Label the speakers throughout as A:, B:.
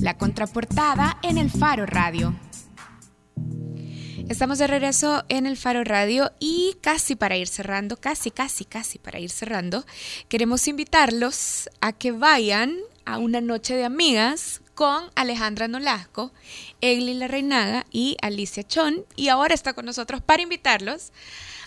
A: La contraportada en el Faro Radio. Estamos de regreso en el Faro Radio y casi para ir cerrando, casi, casi, casi para ir cerrando, queremos invitarlos a que vayan a una noche de amigas con Alejandra Nolasco, Egli La Reinaga y Alicia Chon. Y ahora está con nosotros para invitarlos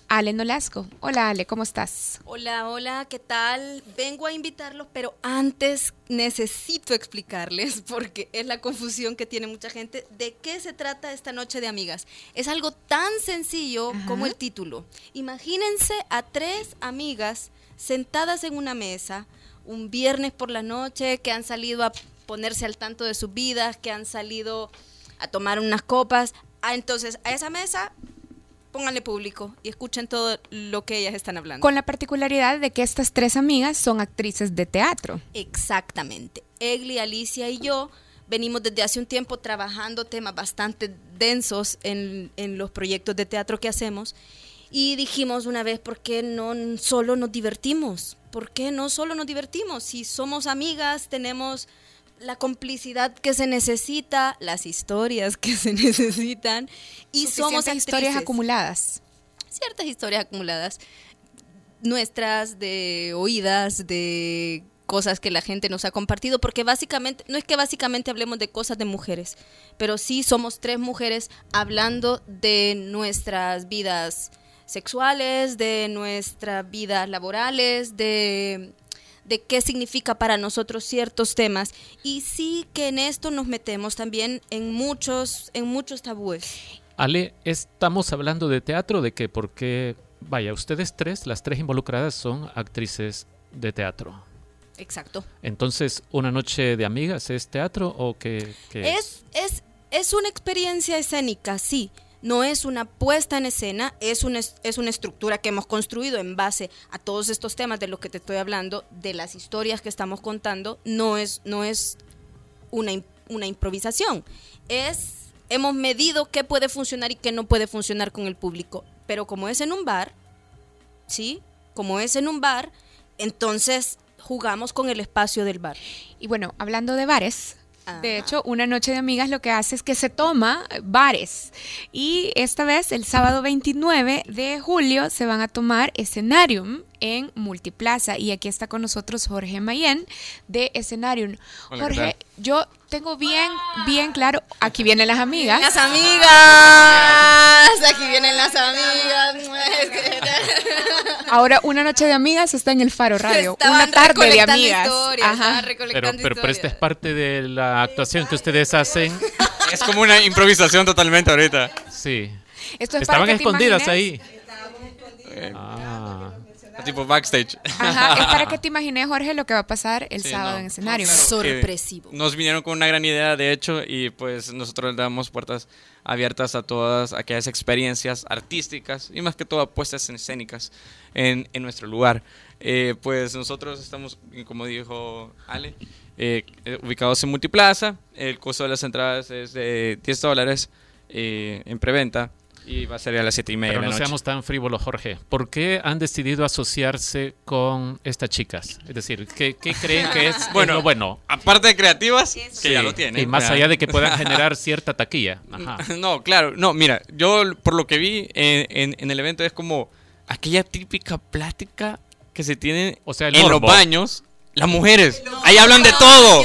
A: Ale Nolasco. Hola Ale, ¿cómo estás?
B: Hola, hola, ¿qué tal? Vengo a invitarlos, pero antes necesito explicarles, porque es la confusión que tiene mucha gente, de qué se trata esta noche de amigas. Es algo tan sencillo como el título. Imagínense a tres amigas sentadas en una mesa un viernes por la noche, que han salido a ponerse al tanto de sus vidas, que han salido a tomar unas copas. Ah, entonces, a esa mesa pónganle público y escuchen todo lo que ellas están hablando.
A: Con la particularidad de que estas tres amigas son actrices de teatro.
B: Exactamente. Egli, Alicia y yo venimos desde hace un tiempo trabajando temas bastante densos en, en los proyectos de teatro que hacemos y dijimos una vez, ¿por qué no solo nos divertimos? ¿Por qué no solo nos divertimos? Si somos amigas, tenemos la complicidad que se necesita, las historias que se necesitan y somos
A: historias acumuladas.
B: Ciertas historias acumuladas nuestras de oídas, de cosas que la gente nos ha compartido, porque básicamente, no es que básicamente hablemos de cosas de mujeres, pero sí somos tres mujeres hablando de nuestras vidas sexuales, de nuestras vidas laborales, de de qué significa para nosotros ciertos temas y sí que en esto nos metemos también en muchos en muchos tabúes.
C: Ale, estamos hablando de teatro, de qué? Porque, vaya, ustedes tres, las tres involucradas son actrices de teatro.
B: Exacto.
C: Entonces, ¿una noche de amigas es teatro o qué,
B: es? Es, es una experiencia escénica, sí no es una puesta en escena, es una, es una estructura que hemos construido en base a todos estos temas de los que te estoy hablando, de las historias que estamos contando, no es, no es una, una improvisación, es, hemos medido qué puede funcionar y qué no puede funcionar con el público, pero como es en un bar, ¿sí? Como es en un bar, entonces jugamos con el espacio del bar.
A: Y bueno, hablando de bares, de hecho, una noche de amigas lo que hace es que se toma bares. Y esta vez, el sábado 29 de julio, se van a tomar Escenarium en Multiplaza. Y aquí está con nosotros Jorge Mayen de Escenarium. Jorge, yo tengo bien, bien claro, aquí vienen las amigas.
B: Las amigas, aquí vienen las amigas.
A: Ahora, una noche de amigas está en el Faro Radio. una tarde de amigas.
C: pero, pero, pero esta es parte de la actuación que ustedes hacen.
D: Es como una improvisación totalmente ahorita.
C: Sí. Estaban escondidas ahí.
D: Ah tipo backstage.
A: Ajá, es para que te imagines, Jorge, lo que va a pasar el sábado en escenario.
B: Sorpresivo.
D: Nos vinieron con una gran idea, de hecho, y pues nosotros le damos puertas abiertas a todas aquellas experiencias artísticas y más que todo puestas en escénicas en, en nuestro lugar. Eh, pues nosotros estamos, como dijo Ale, eh, eh, ubicados en Multiplaza. El costo de las entradas es de 10 dólares en preventa y va a ser a las siete y media.
C: Pero no seamos tan frívolos, Jorge. ¿Por qué han decidido asociarse con estas chicas? Es decir, ¿qué, creen que es bueno, bueno?
D: Aparte de creativas, que ya lo tienen.
C: Y más allá de que puedan generar cierta taquilla.
D: No, claro. No, mira, yo por lo que vi en, en, el evento es como aquella típica plática que se tiene o sea, en los baños. Las mujeres, ahí hablan de todo.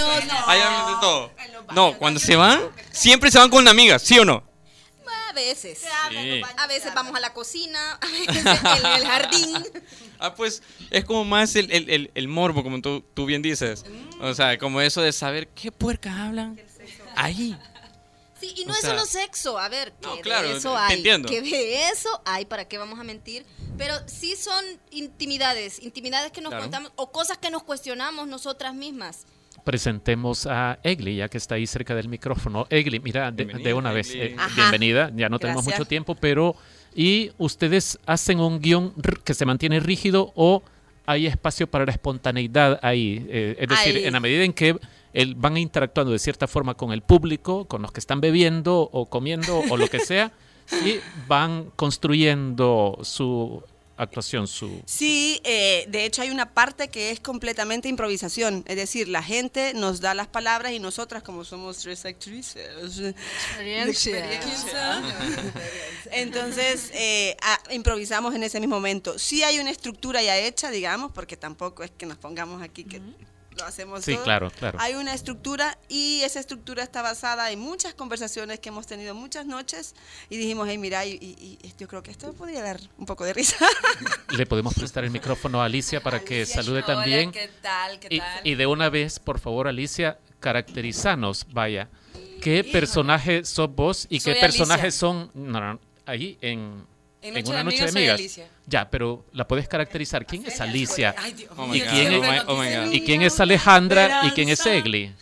D: Ahí hablan de todo. No, cuando se van, siempre se van con una amiga, ¿sí o no?
B: Veces. A veces vamos a la cocina, a veces en el jardín.
D: Ah, pues es como más el, el, el, morbo, como tú, tú, bien dices. O sea, como eso de saber qué puercas hablan ahí.
B: Sí, y no es solo sexo, a ver, que de eso hay, que de eso hay, ¿para qué vamos a mentir? Pero sí son intimidades, intimidades que nos contamos o cosas que nos cuestionamos nosotras mismas
C: presentemos a Egli, ya que está ahí cerca del micrófono. Egli, mira, de, una vez, eh, bienvenida, ya no tenemos mucho tiempo, pero ¿y ustedes hacen un guion que se mantiene rígido o hay espacio para la espontaneidad ahí? Eh, es decir, en la medida en que van interactuando de cierta forma con el público, con los que están bebiendo o comiendo o lo que sea, y van construyendo su actuación, su...
E: Sí, eh, de hecho hay una parte que es completamente improvisación, es decir, la gente nos da las palabras y nosotras como somos tres actrices, entonces eh, improvisamos en ese mismo momento. Sí hay una estructura ya hecha, digamos, porque tampoco es que nos pongamos aquí que lo hacemos
C: sí, claro, claro.
E: Hay una estructura y esa estructura está basada en muchas conversaciones que hemos tenido muchas noches y dijimos, hey, mira, y, yo creo que esto podría dar un poco de risa.
C: Le podemos prestar el micrófono a Alicia para que salude también.
F: ¿qué tal? ¿Qué tal?
C: Y, de una vez, por favor, Alicia, caracterizanos, vaya. ¿Qué personaje sos vos y qué personajes son ahí en en, una noche de amigas. Ya, pero la puedes caracterizar. ¿Quién es Alicia? ¿Y, quién es, oh ¿Y quién es Alejandra? ¿Y quién es Egli?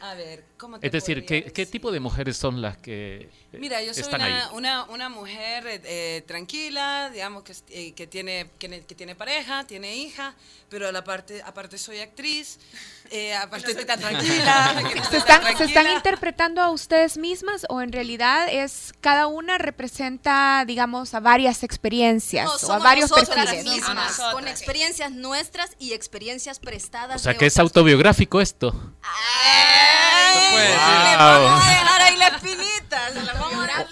F: A ver,
C: es decir, ¿qué, ¿qué, tipo de mujeres son las que
F: eh, Mira, yo soy una, una, una, mujer eh, tranquila, digamos, que, eh, que, tiene, que, tiene pareja, tiene hija, pero aparte, aparte soy actriz, aparte estoy tan tranquila.
A: ¿Se están, ¿Se están interpretando a ustedes mismas o en realidad es cada una representa, digamos, a varias experiencias o a varios perfiles?
B: Mismas, con experiencias nuestras y experiencias prestadas.
C: O sea, que es autobiográfico esto.
F: Vamos a dejar ahí la espinita.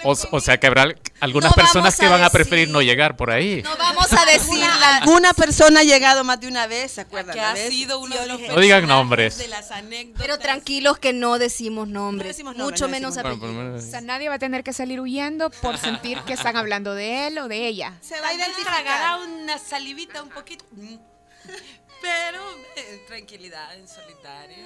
C: o, sea que habrá algunas personas que van a preferir no llegar por ahí.
B: No vamos a decir
E: Una persona ha llegado más de una vez, ¿se acuerdan?
F: Que ha sido uno de los
C: No digan nombres.
F: De las anécdotas.
B: Pero tranquilos que no decimos nombres. mucho menos apellidos.
A: O sea, nadie va a tener que salir huyendo por sentir que están hablando de él o de ella.
F: Se va a identificar. una salivita un poquito. Pero eh, tranquilidad en solitario.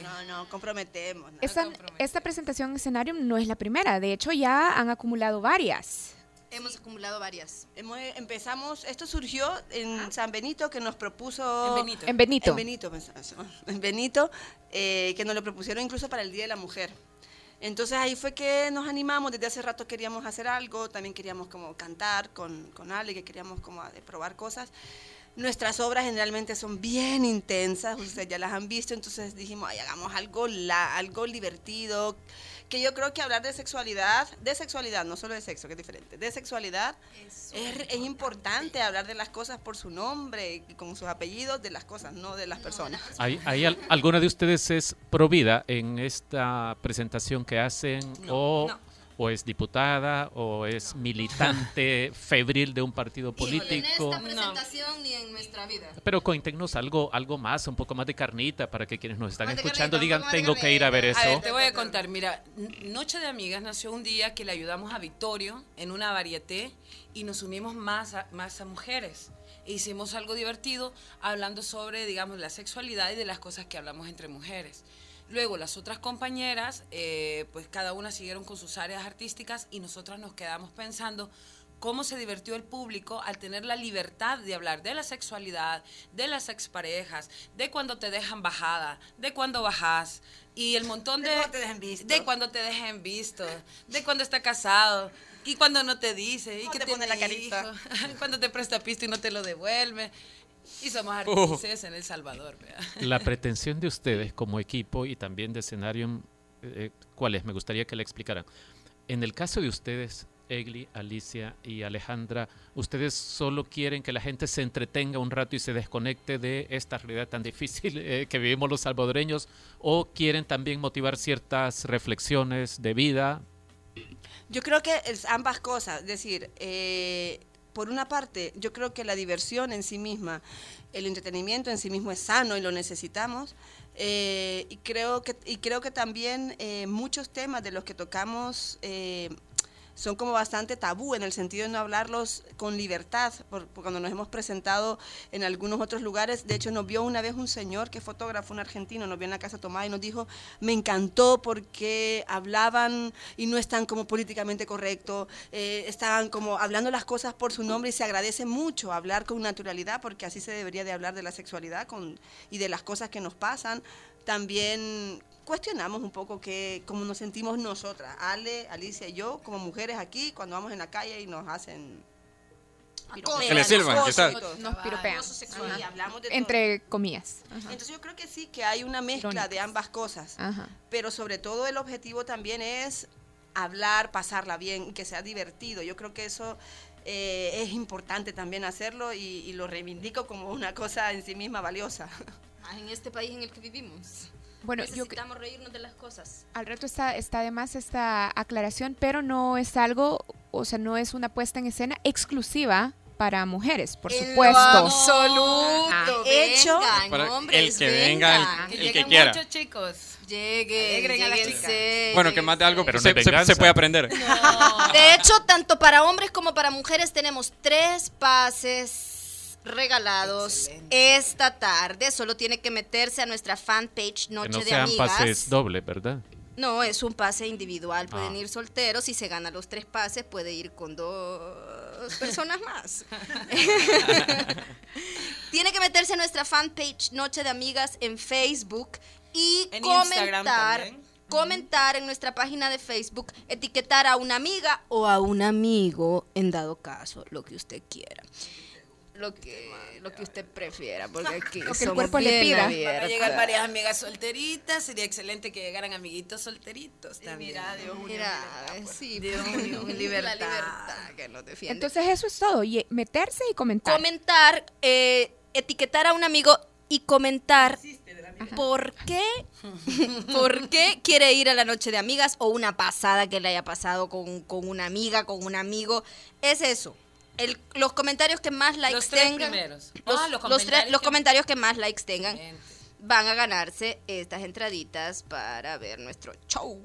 E: Eh, no, no, no, comprometemos.
A: Esta, presentación en escenario no es la primera, de hecho ya han acumulado varias.
B: Hemos acumulado varias.
E: empezamos, esto surgió en San Benito que nos propuso...
A: En Benito. En Benito.
E: En Benito, en Benito eh, que nos lo propusieron incluso para el Día de la Mujer. Entonces ahí fue que nos animamos, desde hace rato queríamos hacer algo, también queríamos como cantar con, con Ale, que queríamos como probar cosas. Nuestras obras generalmente son bien intensas, ustedes ya las han visto, entonces dijimos, ay, hagamos algo, la, algo divertido, que yo creo que hablar de sexualidad, de sexualidad, no solo de sexo, que es diferente, de sexualidad es, es, importante hablar de las cosas por su nombre, con sus apellidos, de las cosas, no de las personas.
C: ¿Hay, hay alguna de ustedes es provida en esta presentación que hacen? o o es diputada o es militante febril de un partido político. en esta
B: presentación ni en nuestra vida.
C: Pero cuéntenos algo, algo más, un poco más de carnita para que quienes nos están escuchando digan tengo que ir a ver eso.
F: te voy a contar, mira, Noche de Amigas nació un día que le ayudamos a Vittorio en una varieté y nos unimos más a, más a mujeres. E hicimos algo divertido hablando sobre, digamos, la sexualidad y de las cosas que hablamos entre mujeres. Luego las otras compañeras, eh, pues cada una siguieron con sus áreas artísticas y nosotras nos quedamos pensando cómo se divirtió el público al tener la libertad de hablar de la sexualidad, de las exparejas, de cuando te dejan bajada, de cuando bajas y el montón de...
E: De cuando te dejen visto.
F: De cuando te dejen visto, de cuando está casado y cuando no te dice y que
E: te pone la carita.
F: cuando te presta pisto y no te lo devuelve. Y somos artistas en El Salvador.
C: La pretensión de ustedes como equipo y también de escenario, eh, ¿cuál es? Me gustaría que le explicaran. En el caso de ustedes, Egli, Alicia y Alejandra, ¿ustedes solo quieren que la gente se entretenga un rato y se desconecte de esta realidad tan difícil eh, que vivimos los salvadoreños? ¿O quieren también motivar ciertas reflexiones de vida?
E: Yo creo que es ambas cosas. Es decir, eh, por una parte, yo creo que la diversión en sí misma, el entretenimiento en sí mismo es sano y lo necesitamos. Eh, y, creo que, y creo que también eh, muchos temas de los que tocamos eh, son como bastante tabú en el sentido de no hablarlos con libertad, por, cuando nos hemos presentado en algunos otros lugares, de hecho nos vio una vez un señor que fotógrafo, un argentino, nos vio en la casa tomada y nos dijo, me encantó porque hablaban y no están como políticamente correcto, eh, estaban como hablando las cosas por su nombre y se agradece mucho hablar con naturalidad porque así se debería de hablar de la sexualidad con, y de las cosas que nos pasan. También cuestionamos un poco que, cómo nos sentimos nosotras, Ale, Alicia y yo, como mujeres aquí, cuando vamos en la calle y nos hacen
D: que le sirvan, ¿qué tal?
A: Nos piropean. Entre comillas.
E: Entonces yo creo que sí, que hay una mezcla de ambas cosas. Pero sobre todo el objetivo también es hablar, pasarla bien, que sea divertido. Yo creo que eso eh, es importante también hacerlo y, lo reivindico como una cosa en sí misma valiosa.
B: en este país en el que vivimos.
A: Bueno,
B: necesitamos reírnos de las cosas.
A: Al reto está, está además esta aclaración, pero no es algo, o sea, no es una puesta en escena exclusiva para mujeres, por supuesto.
B: Absoluto.
E: Hecho
D: para el que venga, el, que, quiera.
F: Muchos chicos.
B: Lleguen,
D: Bueno, que más de algo pero se, se, puede aprender.
B: De hecho, tanto para hombres como para mujeres tenemos tres pases regalados esta tarde. Solo tiene que meterse a nuestra fanpage Noche que no sean
C: pases doble, ¿verdad?
B: No, es un pase individual. Pueden ah. ir solteros. Si se gana los tres pases, puede ir con dos personas más. Tiene que meterse a nuestra fanpage Noche de Amigas en Facebook y comentar. Comentar en nuestra página de Facebook, etiquetar a una amiga o a un amigo, en dado caso, lo que usted quiera lo que, lo que usted prefiera, porque aquí
A: lo que el cuerpo le pida.
F: Van a llegar varias amigas solteritas, sería excelente que llegaran amiguitos solteritos también.
B: Mira, Dios mira, sí, Dios mío, libertad, la libertad que nos defiende.
A: Entonces eso es todo, y meterse y comentar.
B: Comentar, eh, etiquetar a un amigo y comentar por qué, por qué quiere ir a la noche de amigas o una pasada que le haya pasado con, con una amiga, con un amigo. Es eso los comentarios que más likes tengan. Los, ah, los, comentarios, los, comentarios que más likes tengan van a ganarse estas entraditas para ver nuestro show.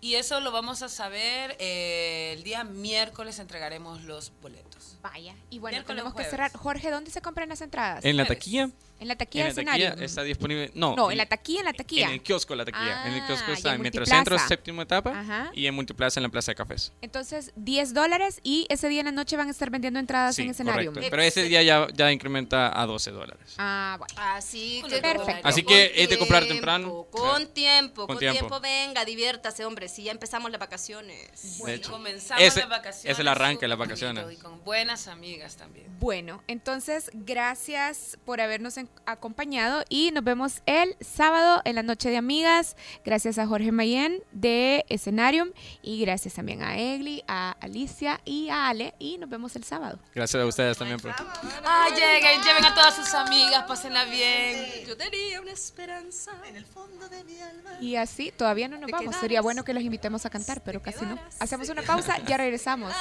F: Y eso lo vamos a saber eh, el día miércoles entregaremos los boletos.
A: Vaya. Y bueno, tenemos que cerrar. Jorge, ¿dónde se compran las entradas?
D: En la taquilla.
A: En la taquilla en la taquilla
D: está disponible. No,
A: no en, la taquilla, en la taquilla.
D: En el kiosco, la taquilla. en el kiosco ah, está en Metrocentro, séptima etapa. Y en Multiplaza, en la Plaza de Cafés.
A: Entonces, 10 dólares y ese día en la noche van a estar vendiendo entradas en escenario.
D: Pero ese día ya, ya incrementa a 12 dólares.
A: Ah, bueno.
B: Así que,
A: Perfecto.
D: Así que es de comprar temprano.
B: Con tiempo, con, tiempo. Venga, diviértase, hombre. Si ya empezamos las vacaciones.
F: hecho, comenzamos las vacaciones.
D: Es el arranque de las vacaciones.
F: Y con buenas amigas también.
A: Bueno, entonces, gracias por habernos acompañado y nos vemos el sábado en la noche de amigas. Gracias a Jorge Mayen de Escenarium y gracias también a Egli, a Alicia y a Ale y nos vemos el sábado.
D: Gracias a ustedes también. Por...
F: Ah, lleguen, lleven a todas sus amigas, pásenla bien.
B: Yo tenía una esperanza en el fondo de mi alma.
A: Y así, todavía no nos vamos. Sería bueno que los invitemos a cantar, pero casi no. Hacemos una pausa, ya regresamos.